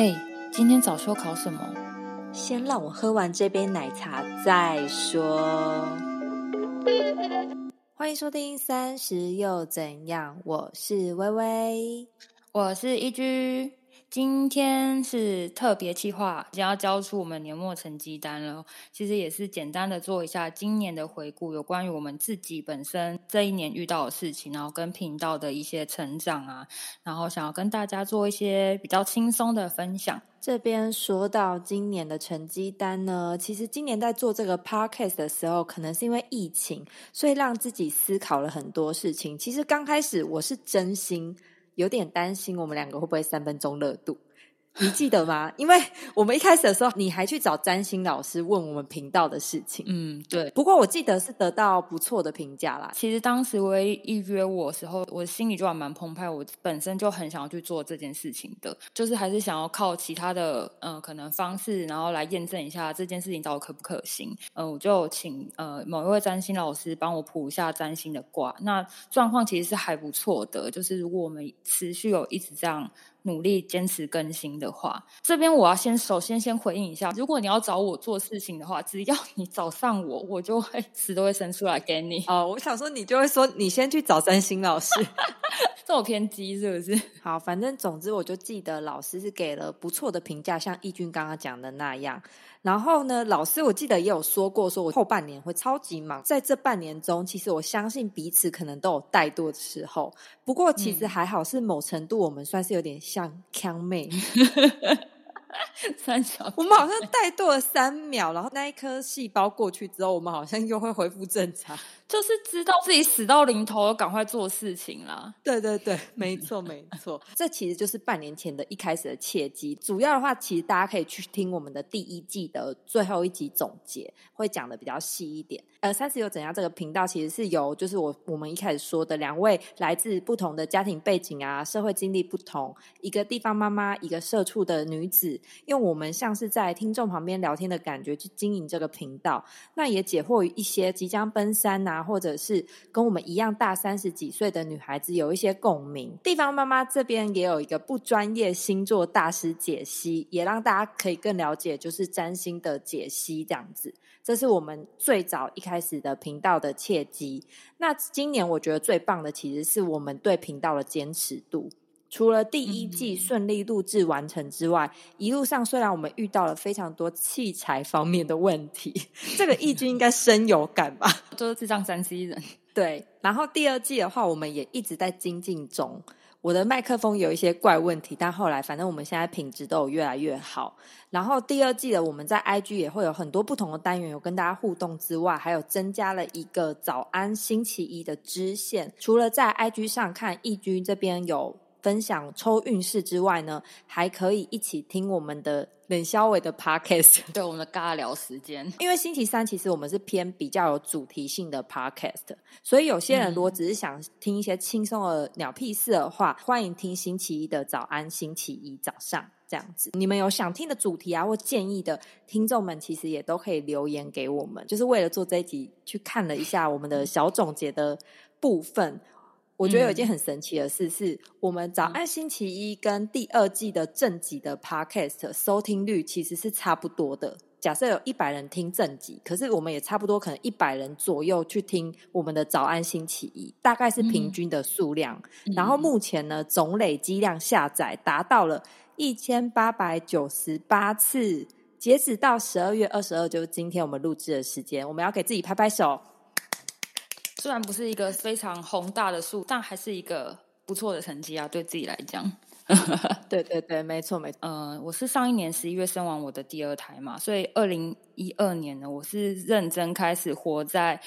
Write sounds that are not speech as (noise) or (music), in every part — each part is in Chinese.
哎，今天早说考什么？先让我喝完这杯奶茶再说。欢迎收听《三十又怎样》，我是微微，我是一居。今天是特别计划，将要交出我们年末成绩单了。其实也是简单的做一下今年的回顾，有关于我们自己本身这一年遇到的事情，然后跟频道的一些成长啊，然后想要跟大家做一些比较轻松的分享。这边说到今年的成绩单呢，其实今年在做这个 podcast 的时候，可能是因为疫情，所以让自己思考了很多事情。其实刚开始我是真心。有点担心我们两个会不会三分钟热度。你记得吗？因为我们一开始的时候，你还去找占星老师问我们频道的事情。嗯，对。不过我记得是得到不错的评价啦。其实当时唯一约我的时候，我心里就还蛮澎湃。我本身就很想要去做这件事情的，就是还是想要靠其他的呃可能方式，然后来验证一下这件事情到底可不可行。嗯，我就请呃某一位占星老师帮我卜一下占星的卦。那状况其实是还不错的，就是如果我们持续有一直这样。努力坚持更新的话，这边我要先首先先回应一下，如果你要找我做事情的话，只要你找上我，我就会词都会生出来给你。(laughs) 哦，我想说你就会说你先去找三星老师，(laughs) 这么偏激是不是？(laughs) 好，反正总之我就记得老师是给了不错的评价，像义军刚刚讲的那样。然后呢，老师我记得也有说过，说我后半年会超级忙。在这半年中，其实我相信彼此可能都有怠惰的时候。不过其实还好，是某程度我们算是有点像腔妹。(laughs) (laughs) 三小，我们好像怠惰了三秒，然后那一颗细胞过去之后，我们好像又会恢复正常。就是知道自己死到临头，赶快做事情啦。对对对，没错没错，(laughs) 这其实就是半年前的一开始的契机。主要的话，其实大家可以去听我们的第一季的最后一集总结，会讲的比较细一点。呃，三十有怎样这个频道，其实是由就是我我们一开始说的两位来自不同的家庭背景啊，社会经历不同，一个地方妈妈，一个社畜的女子，用我们像是在听众旁边聊天的感觉去经营这个频道，那也解惑于一些即将奔三呐。或者是跟我们一样大三十几岁的女孩子有一些共鸣。地方妈妈这边也有一个不专业星座大师解析，也让大家可以更了解就是占星的解析这样子。这是我们最早一开始的频道的契机。那今年我觉得最棒的其实是我们对频道的坚持度。除了第一季顺利录制完成之外，一路上虽然我们遇到了非常多器材方面的问题，这个易军应该深有感吧？(laughs) 就是智障三 C 人。(laughs) 对，然后第二季的话，我们也一直在精进中。我的麦克风有一些怪问题，但后来反正我们现在品质都有越来越好。然后第二季的我们在 IG 也会有很多不同的单元，有跟大家互动之外，还有增加了一个早安星期一的支线。除了在 IG 上看易军这边有。分享抽运势之外呢，还可以一起听我们的冷肖伟的 podcast，(laughs) 对我们的尬聊时间。(laughs) 因为星期三其实我们是偏比较有主题性的 podcast，所以有些人如果只是想听一些轻松的鸟屁事的话，欢迎听星期一的早安，星期一早上这样子。你们有想听的主题啊或建议的听众们，其实也都可以留言给我们。就是为了做这一集，去看了一下我们的小总结的部分。我觉得有一件很神奇的事，是我们早安星期一跟第二季的正集的 podcast 收听率其实是差不多的。假设有一百人听正集，可是我们也差不多可能一百人左右去听我们的早安星期一，大概是平均的数量。然后目前呢，总累积量下载达到了一千八百九十八次，截止到十二月二十二，就是今天我们录制的时间，我们要给自己拍拍手。虽然不是一个非常宏大的数，但还是一个不错的成绩啊！对自己来讲，(laughs) 对对对，没错没错。嗯，我是上一年十一月生完我的第二胎嘛，所以二零一二年呢，我是认真开始活在。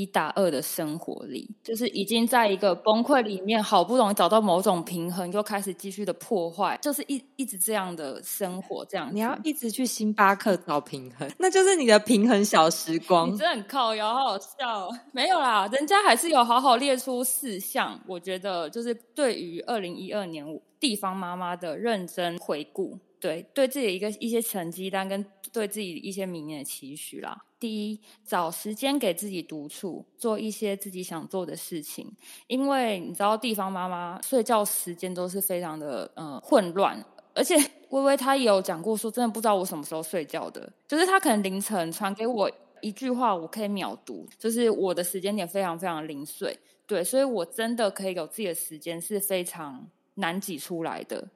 一打二的生活里，就是已经在一个崩溃里面，好不容易找到某种平衡，又开始继续的破坏，就是一一直这样的生活，这样你要一直去星巴克找平衡，那就是你的平衡小时光。你真的很靠摇，好好笑。(laughs) 没有啦，人家还是有好好列出四项，我觉得就是对于二零一二年地方妈妈的认真回顾。对，对自己一个一些成绩单，跟对自己一些明年的期许啦。第一，找时间给自己独处，做一些自己想做的事情。因为你知道，地方妈妈睡觉时间都是非常的嗯混乱。而且 (laughs) 微微她也有讲过说，真的不知道我什么时候睡觉的，就是她可能凌晨传给我一句话，我可以秒读，就是我的时间点非常非常零碎，对，所以我真的可以有自己的时间是非常难挤出来的。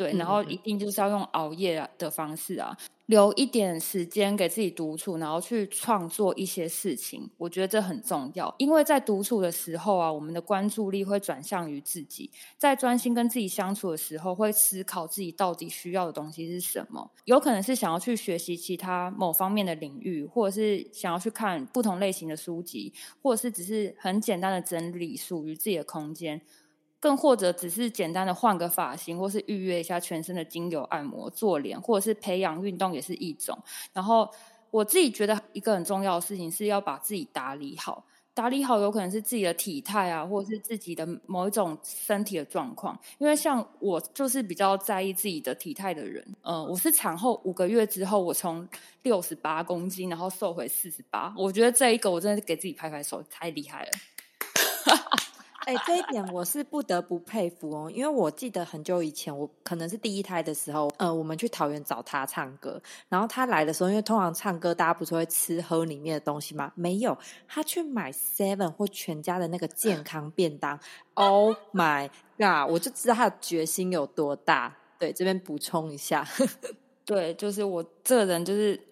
对，然后一定就是要用熬夜的方式啊，留一点时间给自己独处，然后去创作一些事情。我觉得这很重要，因为在独处的时候啊，我们的关注力会转向于自己，在专心跟自己相处的时候，会思考自己到底需要的东西是什么。有可能是想要去学习其他某方面的领域，或者是想要去看不同类型的书籍，或者是只是很简单的整理属于自己的空间。更或者只是简单的换个发型，或是预约一下全身的精油按摩、做脸，或者是培养运动也是一种。然后我自己觉得一个很重要的事情是要把自己打理好。打理好有可能是自己的体态啊，或者是自己的某一种身体的状况。因为像我就是比较在意自己的体态的人。嗯，我是产后五个月之后，我从六十八公斤然后瘦回四十八。我觉得这一个我真的是给自己拍拍手，太厉害了。(laughs) 哎，这一点我是不得不佩服哦，因为我记得很久以前，我可能是第一胎的时候，呃，我们去桃园找他唱歌，然后他来的时候，因为通常唱歌大家不是会吃喝里面的东西吗？没有，他去买 Seven 或全家的那个健康便当。Oh my god！我就知道他的决心有多大。对，这边补充一下，(laughs) 对，就是我这个人就是。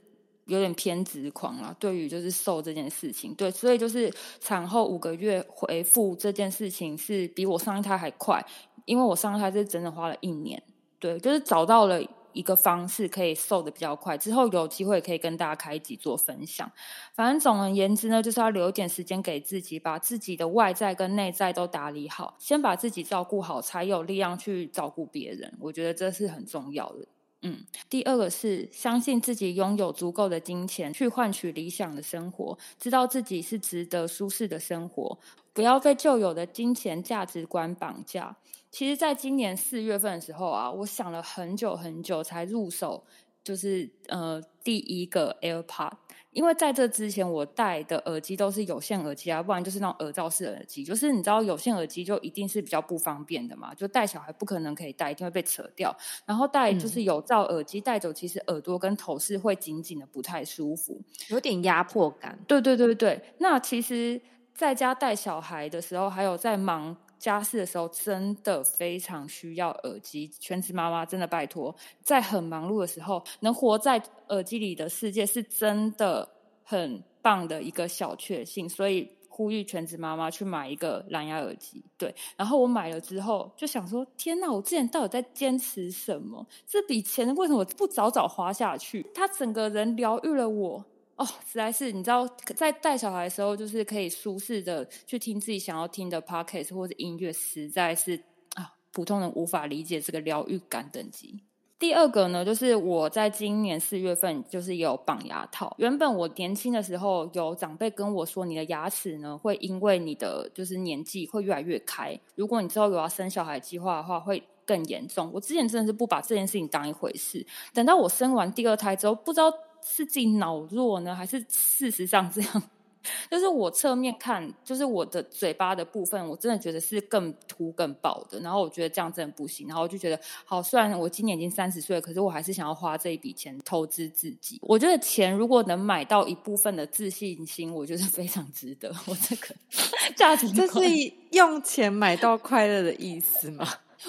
有点偏执狂了，对于就是瘦这件事情，对，所以就是产后五个月回复这件事情是比我上一胎还快，因为我上一胎是整整花了一年，对，就是找到了一个方式可以瘦的比较快，之后有机会可以跟大家开一集做分享。反正总而言之呢，就是要留一点时间给自己，把自己的外在跟内在都打理好，先把自己照顾好，才有力量去照顾别人。我觉得这是很重要的。嗯，第二个是相信自己拥有足够的金钱去换取理想的生活，知道自己是值得舒适的生活，不要被旧有的金钱价值观绑架。其实，在今年四月份的时候啊，我想了很久很久才入手，就是呃第一个 AirPod。因为在这之前，我戴的耳机都是有线耳机啊，不然就是那种耳罩式耳机。就是你知道，有线耳机就一定是比较不方便的嘛，就带小孩不可能可以戴，一定会被扯掉。然后戴就是有罩耳机戴走，其实耳朵跟头是会紧紧的，不太舒服，有点压迫感。对对对对，那其实在家带小孩的时候，还有在忙。家事的时候真的非常需要耳机，全职妈妈真的拜托，在很忙碌的时候，能活在耳机里的世界是真的很棒的一个小确幸，所以呼吁全职妈妈去买一个蓝牙耳机。对，然后我买了之后就想说，天哪，我之前到底在坚持什么？这笔钱为什么不早早花下去？他整个人疗愈了我。哦，实在是你知道，在带小孩的时候，就是可以舒适的去听自己想要听的 podcast 或者音乐，实在是啊，普通人无法理解这个疗愈感等级。第二个呢，就是我在今年四月份就是有绑牙套。原本我年轻的时候，有长辈跟我说，你的牙齿呢会因为你的就是年纪会越来越开，如果你之后有要生小孩计划的话，会更严重。我之前真的是不把这件事情当一回事，等到我生完第二胎之后，不知道。是自己脑弱呢，还是事实上这样？(laughs) 就是我侧面看，就是我的嘴巴的部分，我真的觉得是更凸、更薄的。然后我觉得这样真的不行。然后我就觉得，好，虽然我今年已经三十岁了，可是我还是想要花这一笔钱投资自己。我觉得钱如果能买到一部分的自信心，我觉得非常值得。(laughs) 我这个价值，这是用钱买到快乐的意思吗？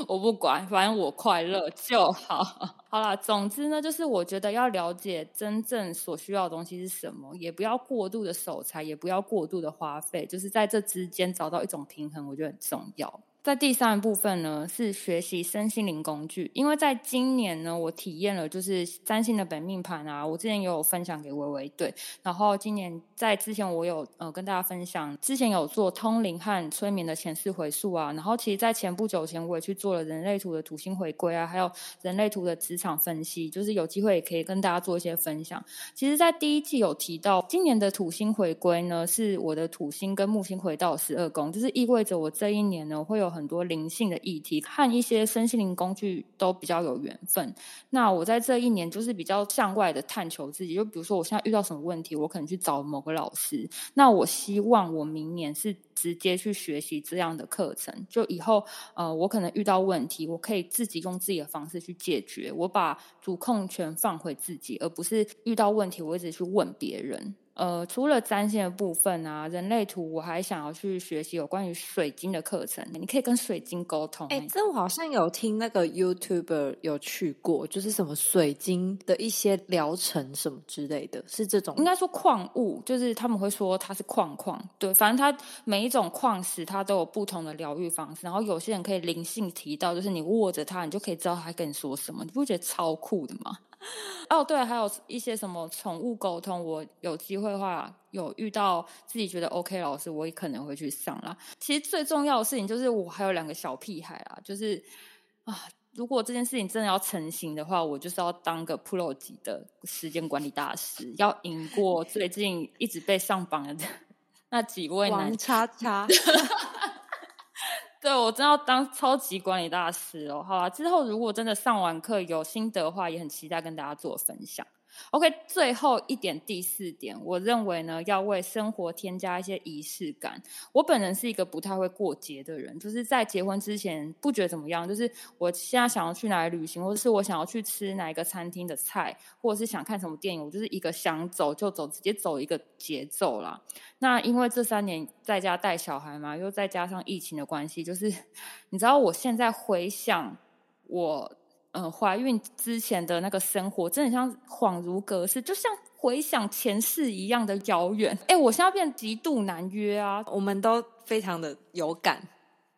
我不管，反正我快乐就好。(laughs) 好啦，总之呢，就是我觉得要了解真正所需要的东西是什么，也不要过度的守财，也不要过度的花费，就是在这之间找到一种平衡，我觉得很重要。在第三部分呢，是学习身心灵工具。因为在今年呢，我体验了就是占星的本命盘啊，我之前也有分享给微微对。然后今年在之前我有呃跟大家分享，之前有做通灵和催眠的前世回溯啊。然后其实，在前不久前我也去做了人类图的土星回归啊，还有人类图的职场分析，就是有机会也可以跟大家做一些分享。其实，在第一季有提到，今年的土星回归呢，是我的土星跟木星回到十二宫，就是意味着我这一年呢会有。有很多灵性的议题，和一些身心灵工具都比较有缘分。那我在这一年就是比较向外的探求自己，就比如说我现在遇到什么问题，我可能去找某个老师。那我希望我明年是直接去学习这样的课程，就以后呃，我可能遇到问题，我可以自己用自己的方式去解决，我把主控权放回自己，而不是遇到问题我一直去问别人。呃，除了占星的部分啊，人类图，我还想要去学习有关于水晶的课程。你可以跟水晶沟通。哎，这我好像有听那个 YouTuber 有去过，就是什么水晶的一些疗程什么之类的，是这种。应该说矿物，就是他们会说它是矿矿。对，反正它每一种矿石它都有不同的疗愈方式。然后有些人可以灵性提到，就是你握着它，你就可以知道它跟你说什么。你不觉得超酷的吗？(laughs) 哦，对，还有一些什么宠物沟通，我有机会的话，有遇到自己觉得 OK 老师，我也可能会去上啦。其实最重要的事情就是，我还有两个小屁孩啦，就是啊，如果这件事情真的要成型的话，我就是要当个 Pro 级的时间管理大师，要赢过最近一直被上榜的 (laughs) 那几位男叉叉。(laughs) 对，我真要当超级管理大师哦！好啦，之后如果真的上完课有心得的话，也很期待跟大家做分享。OK，最后一点，第四点，我认为呢，要为生活添加一些仪式感。我本人是一个不太会过节的人，就是在结婚之前不觉得怎么样。就是我现在想要去哪里旅行，或者是我想要去吃哪一个餐厅的菜，或者是想看什么电影，我就是一个想走就走，直接走一个节奏啦。那因为这三年在家带小孩嘛，又再加上疫情的关系，就是 (laughs) 你知道，我现在回想我。嗯，怀孕之前的那个生活，真的像恍如隔世，就像回想前世一样的遥远。哎，我现在变极度难约啊！我们都非常的有感。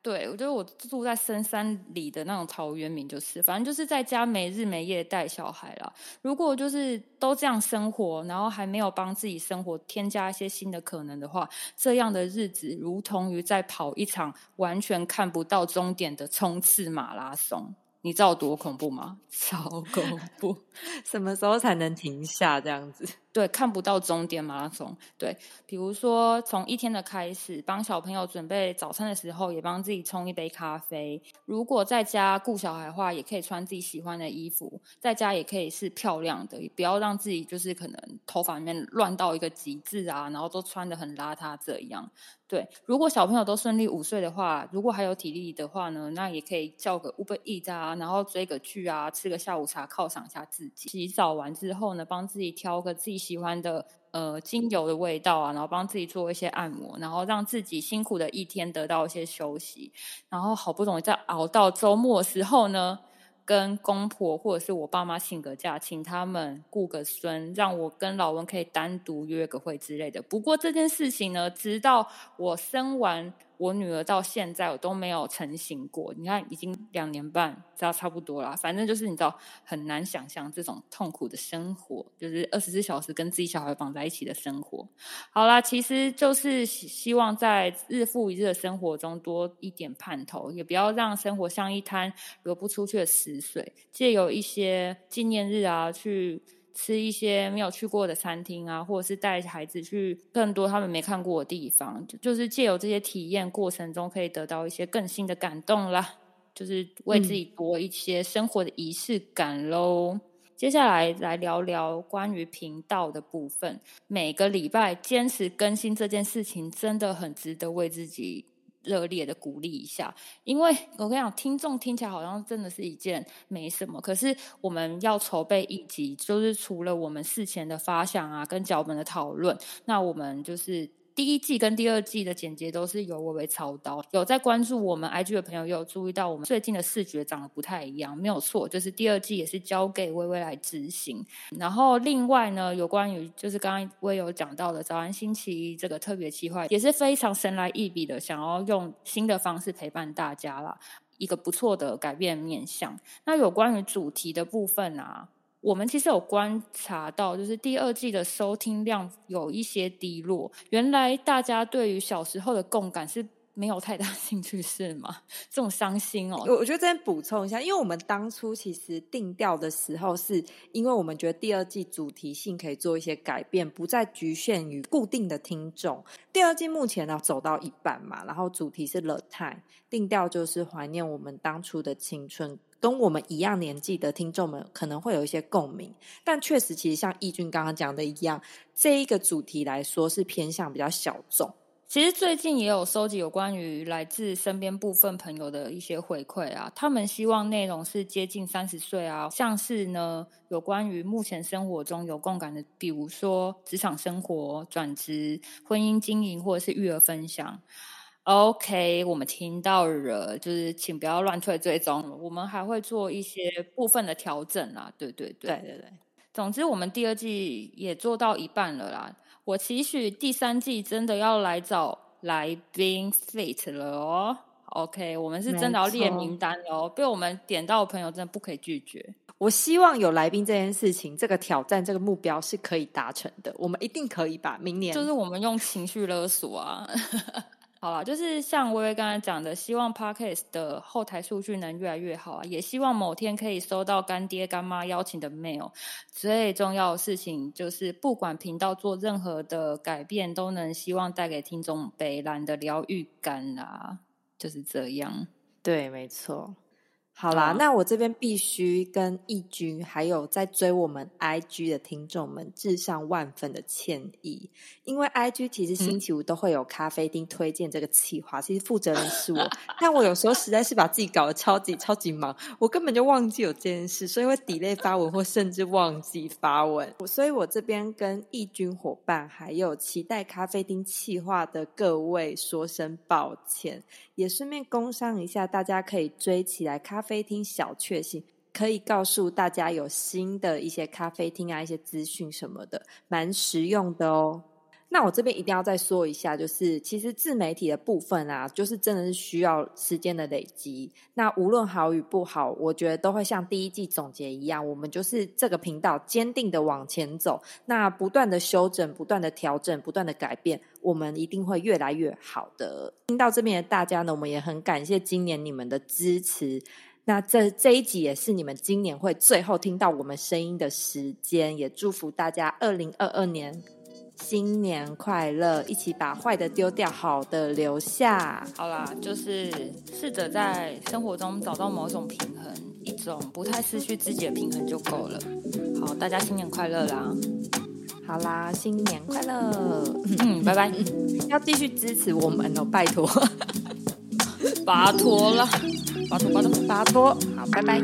对，我觉得我住在深山里的那种陶渊明，就是反正就是在家没日没夜带小孩啦。如果就是都这样生活，然后还没有帮自己生活添加一些新的可能的话，这样的日子如同于在跑一场完全看不到终点的冲刺马拉松。你知道多恐怖吗？(laughs) 超恐怖！(laughs) 什么时候才能停下这样子？对，看不到终点马拉松。对，比如说从一天的开始，帮小朋友准备早餐的时候，也帮自己冲一杯咖啡。如果在家顾小孩的话，也可以穿自己喜欢的衣服，在家也可以是漂亮的，也不要让自己就是可能头发里面乱到一个极致啊，然后都穿的很邋遢这样。对，如果小朋友都顺利五岁的话，如果还有体力的话呢，那也可以叫个 Uber Eat 啊，然后追个剧啊，吃个下午茶犒赏一下自己。洗澡完之后呢，帮自己挑个自己喜欢的呃精油的味道啊，然后帮自己做一些按摩，然后让自己辛苦的一天得到一些休息。然后好不容易在熬到周末的时候呢。跟公婆或者是我爸妈请个假，请他们顾个孙，让我跟老文可以单独约个会之类的。不过这件事情呢，直到我生完。我女儿到现在我都没有成型过，你看已经两年半，知道差不多啦。反正就是你知道很难想象这种痛苦的生活，就是二十四小时跟自己小孩绑在一起的生活。好啦，其实就是希望在日复一日的生活中多一点盼头，也不要让生活像一滩流不出去的死水。借由一些纪念日啊，去。吃一些没有去过的餐厅啊，或者是带孩子去更多他们没看过的地方，就是借由这些体验过程中，可以得到一些更新的感动啦，就是为自己多一些生活的仪式感喽。接下来来聊聊关于频道的部分，每个礼拜坚持更新这件事情，真的很值得为自己。热烈的鼓励一下，因为我跟你讲，听众听起来好像真的是一件没什么，可是我们要筹备一集，就是除了我们事前的发想啊，跟脚本的讨论，那我们就是。第一季跟第二季的剪接都是由微微操刀，有在关注我们 IG 的朋友，有注意到我们最近的视觉长得不太一样，没有错，就是第二季也是交给微微来执行。然后另外呢，有关于就是刚刚微有讲到的早安星期一这个特别企划，也是非常神来一笔的，想要用新的方式陪伴大家啦，一个不错的改变面向。那有关于主题的部分啊。我们其实有观察到，就是第二季的收听量有一些低落。原来大家对于小时候的共感是没有太大 (laughs) 兴趣是吗？这种伤心哦。我我觉得这边补充一下，因为我们当初其实定调的时候，是因为我们觉得第二季主题性可以做一些改变，不再局限于固定的听众。第二季目前呢走到一半嘛，然后主题是 The Time，定调就是怀念我们当初的青春，跟我们一样年纪的听众们可能会有一些共鸣。但确实，其实像义军刚刚讲的一样，这一个主题来说是偏向比较小众。其实最近也有收集有关于来自身边部分朋友的一些回馈啊，他们希望内容是接近三十岁啊，像是呢有关于目前生活中有共感的，比如说职场生活、转职、婚姻经营或者是育儿分享。OK，我们听到了，就是请不要乱退追踪，我们还会做一些部分的调整啦。对对对对对，总之我们第二季也做到一半了啦。我期许第三季真的要来找来宾 fit 了哦。OK，我们是真的要列名单哦，被我们点到的朋友真的不可以拒绝。我希望有来宾这件事情，这个挑战，这个目标是可以达成的，我们一定可以吧？明年就是我们用情绪勒索啊。好了，就是像微微刚才讲的，希望 parkas 的后台数据能越来越好啊，也希望某天可以收到干爹干妈邀请的 mail。最重要的事情就是，不管频道做任何的改变，都能希望带给听众北兰的疗愈感啊，就是这样。对，没错。好啦，那我这边必须跟义军还有在追我们 IG 的听众们致上万分的歉意，因为 IG 其实星期五都会有咖啡厅推荐这个企划，其实负责人是我，但我有时候实在是把自己搞得超级超级忙，我根本就忘记有这件事，所以会 delay 发文或甚至忘记发文，所以我这边跟义军伙伴还有期待咖啡厅企划的各位说声抱歉，也顺便工商一下，大家可以追起来咖啡。咖啡厅小确幸，可以告诉大家有新的一些咖啡厅啊，一些资讯什么的，蛮实用的哦。那我这边一定要再说一下，就是其实自媒体的部分啊，就是真的是需要时间的累积。那无论好与不好，我觉得都会像第一季总结一样，我们就是这个频道坚定的往前走，那不断的修整、不断的调整、不断的改变，我们一定会越来越好的。听到这边的大家呢，我们也很感谢今年你们的支持。那这这一集也是你们今年会最后听到我们声音的时间，也祝福大家二零二二年新年快乐！一起把坏的丢掉，好的留下。好啦，就是试着在生活中找到某种平衡，一种不太失去自己的平衡就够了。好，大家新年快乐啦！好啦，新年快乐！嗯，拜拜。(laughs) 要继续支持我们哦，拜托。(laughs) 拜托了。巴托巴托巴托，好，拜拜。